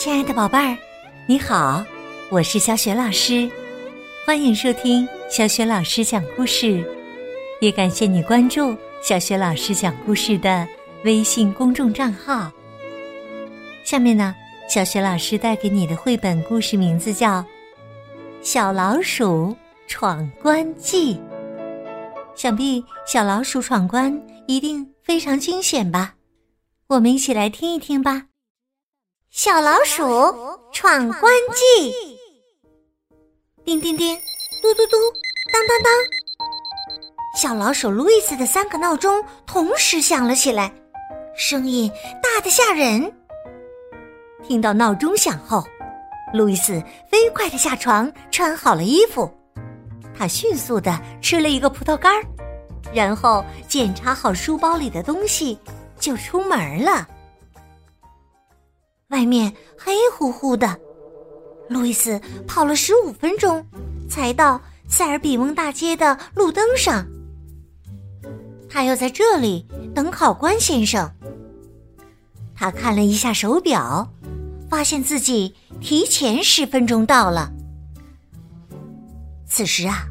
亲爱的宝贝儿，你好，我是小雪老师，欢迎收听小雪老师讲故事，也感谢你关注小雪老师讲故事的微信公众账号。下面呢，小雪老师带给你的绘本故事名字叫《小老鼠闯关记》。想必小老鼠闯关一定非常惊险吧？我们一起来听一听吧。小老鼠闯关记，叮叮叮，嘟嘟嘟，当当当。小老鼠路易斯的三个闹钟同时响了起来，声音大得吓人。听到闹钟响后，路易斯飞快的下床，穿好了衣服。他迅速的吃了一个葡萄干儿，然后检查好书包里的东西，就出门了。外面黑乎乎的，路易斯跑了十五分钟，才到塞尔比翁大街的路灯上。他要在这里等考官先生。他看了一下手表，发现自己提前十分钟到了。此时啊，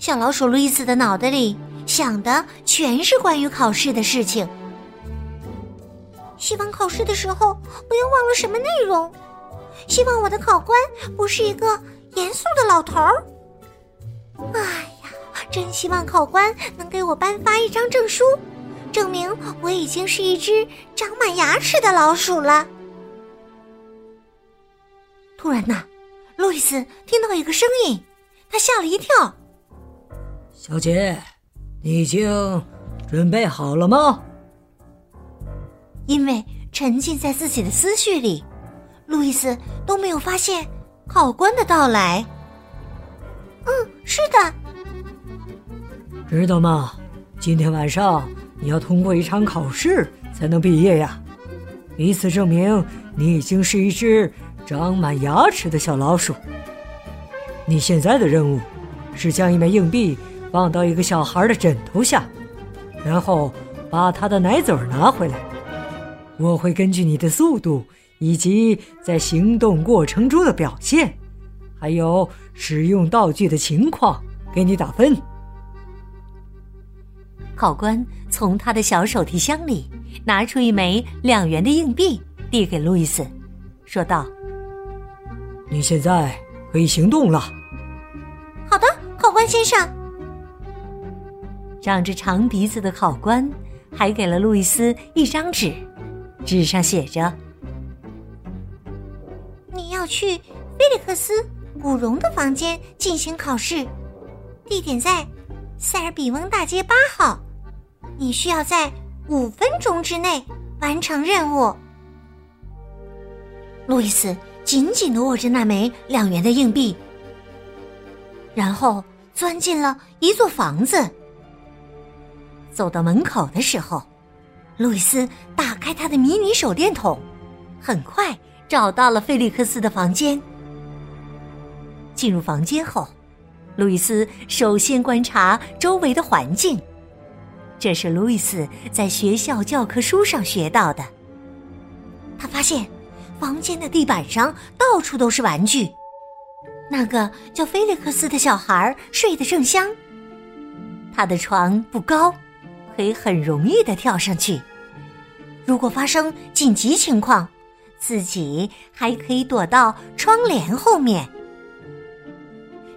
小老鼠路易斯的脑袋里想的全是关于考试的事情。希望考试的时候不要忘了什么内容。希望我的考官不是一个严肃的老头儿。哎呀，真希望考官能给我颁发一张证书，证明我已经是一只长满牙齿的老鼠了。突然呐，路易斯听到一个声音，他吓了一跳。小姐，你已经准备好了吗？因为沉浸在自己的思绪里，路易斯都没有发现考官的到来。嗯，是的。知道吗？今天晚上你要通过一场考试才能毕业呀，以此证明你已经是一只长满牙齿的小老鼠。你现在的任务是将一枚硬币放到一个小孩的枕头下，然后把他的奶嘴拿回来。我会根据你的速度以及在行动过程中的表现，还有使用道具的情况，给你打分。考官从他的小手提箱里拿出一枚两元的硬币，递给路易斯，说道：“你现在可以行动了。”“好的，考官先生。”长着长鼻子的考官还给了路易斯一张纸。纸上写着：“你要去菲利克斯·古荣的房间进行考试，地点在塞尔比翁大街八号。你需要在五分钟之内完成任务。”路易斯紧紧的握着那枚两元的硬币，然后钻进了一座房子。走到门口的时候。路易斯打开他的迷你手电筒，很快找到了菲利克斯的房间。进入房间后，路易斯首先观察周围的环境，这是路易斯在学校教科书上学到的。他发现房间的地板上到处都是玩具，那个叫菲利克斯的小孩睡得正香。他的床不高。可以很容易的跳上去。如果发生紧急情况，自己还可以躲到窗帘后面。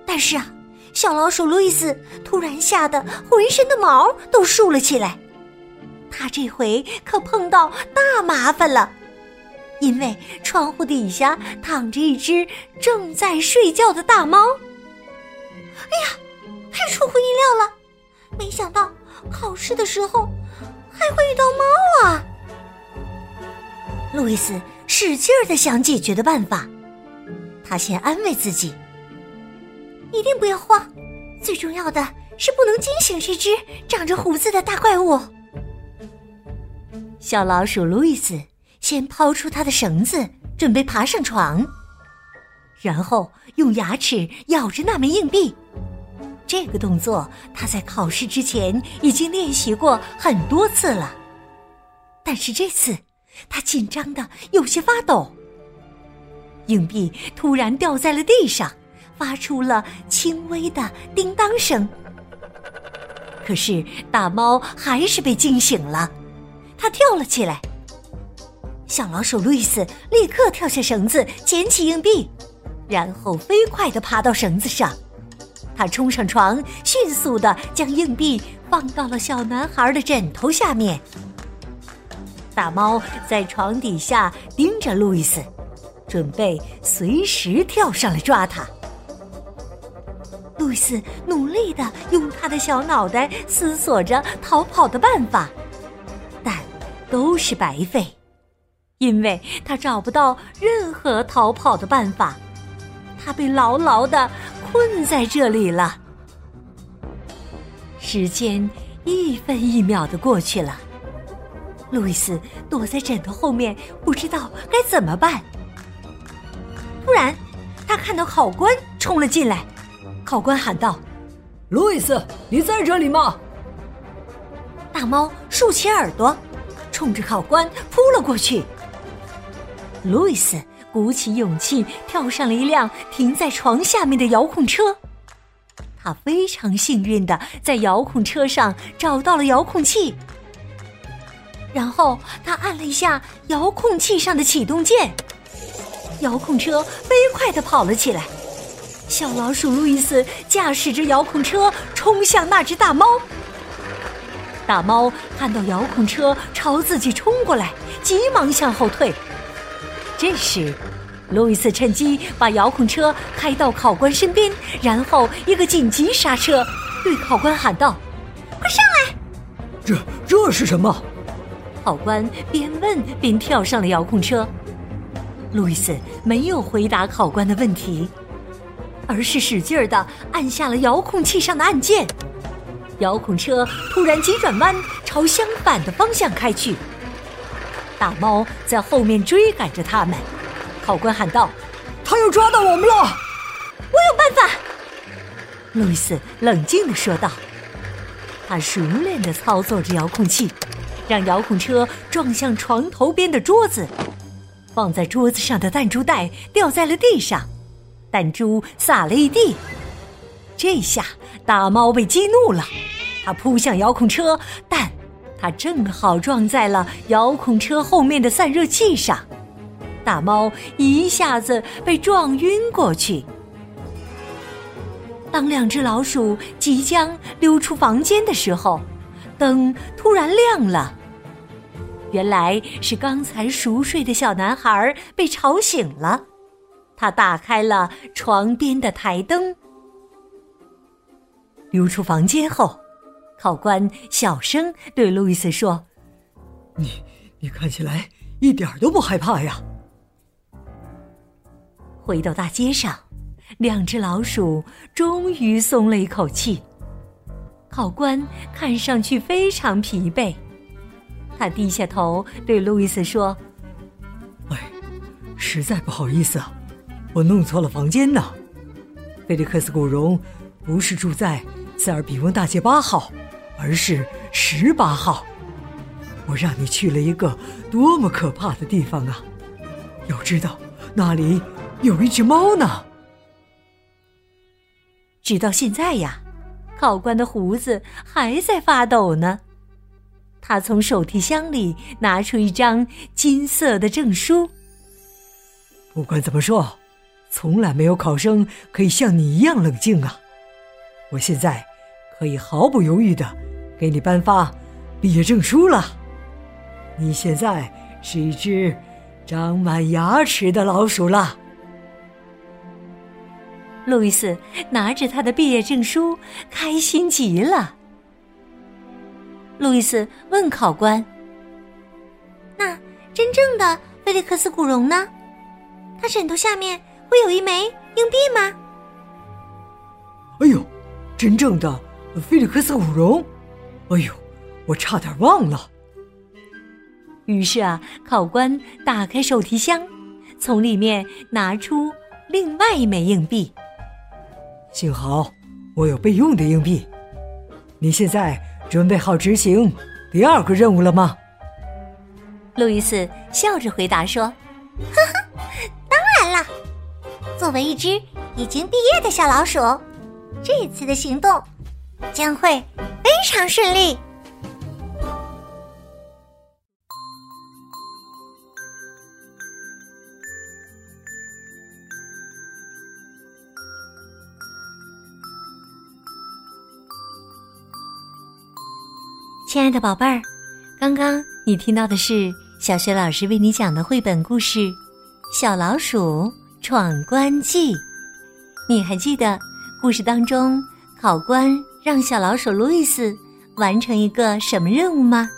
但是啊，小老鼠路易斯突然吓得浑身的毛都竖了起来。他这回可碰到大麻烦了，因为窗户底下躺着一只正在睡觉的大猫。哎呀，太出乎意料了！没想到。考试的时候还会遇到猫啊！路易斯使劲儿的想解决的办法，他先安慰自己：“一定不要慌，最重要的是不能惊醒这只长着胡子的大怪物。”小老鼠路易斯先抛出它的绳子，准备爬上床，然后用牙齿咬着那枚硬币。这个动作他在考试之前已经练习过很多次了，但是这次他紧张的有些发抖。硬币突然掉在了地上，发出了轻微的叮当声。可是大猫还是被惊醒了，它跳了起来。小老鼠路易斯立刻跳下绳子，捡起硬币，然后飞快地爬到绳子上。他冲上床，迅速地将硬币放到了小男孩的枕头下面。大猫在床底下盯着路易斯，准备随时跳上来抓他。路易斯努力地用他的小脑袋思索着逃跑的办法，但都是白费。因为他找不到任何逃跑的办法，他被牢牢的困在这里了。时间一分一秒的过去了，路易斯躲在枕头后面，不知道该怎么办。突然，他看到考官冲了进来，考官喊道：“路易斯，你在这里吗？”大猫竖起耳朵，冲着考官扑了过去。路易斯鼓起勇气跳上了一辆停在床下面的遥控车，他非常幸运的在遥控车上找到了遥控器，然后他按了一下遥控器上的启动键，遥控车飞快的跑了起来。小老鼠路易斯驾驶着遥控车冲向那只大猫，大猫看到遥控车朝自己冲过来，急忙向后退。这时，路易斯趁机把遥控车开到考官身边，然后一个紧急刹车，对考官喊道：“快上来！”这这是什么？考官边问边跳上了遥控车。路易斯没有回答考官的问题，而是使劲儿的按下了遥控器上的按键。遥控车突然急转弯，朝相反的方向开去。大猫在后面追赶着他们，考官喊道：“他要抓到我们了！”我有办法。”路易斯冷静地说道。他熟练地操作着遥控器，让遥控车撞向床头边的桌子，放在桌子上的弹珠袋掉在了。地上，弹珠洒了。一地。这下大猫被激怒了，他扑向遥控车，但……它正好撞在了遥控车后面的散热器上，大猫一下子被撞晕过去。当两只老鼠即将溜出房间的时候，灯突然亮了。原来是刚才熟睡的小男孩被吵醒了，他打开了床边的台灯。溜出房间后。考官小声对路易斯说：“你，你看起来一点都不害怕呀。”回到大街上，两只老鼠终于松了一口气。考官看上去非常疲惫，他低下头对路易斯说：“哎，实在不好意思啊，我弄错了房间呢。菲利克斯古荣不是住在塞尔比翁大街八号。”而是十八号，我让你去了一个多么可怕的地方啊！要知道，那里有一只猫呢。直到现在呀，考官的胡子还在发抖呢。他从手提箱里拿出一张金色的证书。不管怎么说，从来没有考生可以像你一样冷静啊！我现在可以毫不犹豫的。给你颁发毕业证书了。你现在是一只长满牙齿的老鼠了。路易斯拿着他的毕业证书，开心极了。路易斯问考官：“那真正的菲利克斯·古荣呢？他枕头下面会有一枚硬币吗？”哎呦，真正的菲利克斯·古荣！哎呦，我差点忘了。于是啊，考官打开手提箱，从里面拿出另外一枚硬币。幸好我有备用的硬币。你现在准备好执行第二个任务了吗？路易斯笑着回答说：“呵呵，当然了。”作为一只已经毕业的小老鼠，这次的行动将会非非常顺利。亲爱的宝贝儿，刚刚你听到的是小学老师为你讲的绘本故事《小老鼠闯关记》。你还记得故事当中考官让小老鼠路易斯完成一个什么任务吗？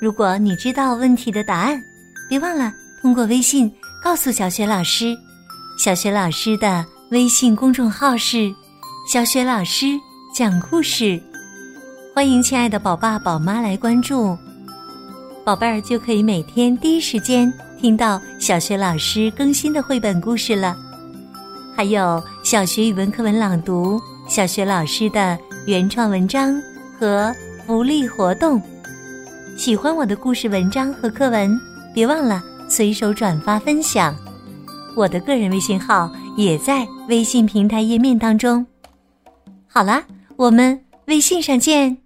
如果你知道问题的答案，别忘了通过微信告诉小雪老师。小雪老师的微信公众号是“小雪老师讲故事”。欢迎亲爱的宝爸宝妈来关注，宝贝儿就可以每天第一时间听到小学老师更新的绘本故事了。还有小学语文课文朗读、小学老师的原创文章和福利活动。喜欢我的故事文章和课文，别忘了随手转发分享。我的个人微信号也在微信平台页面当中。好啦，我们微信上见。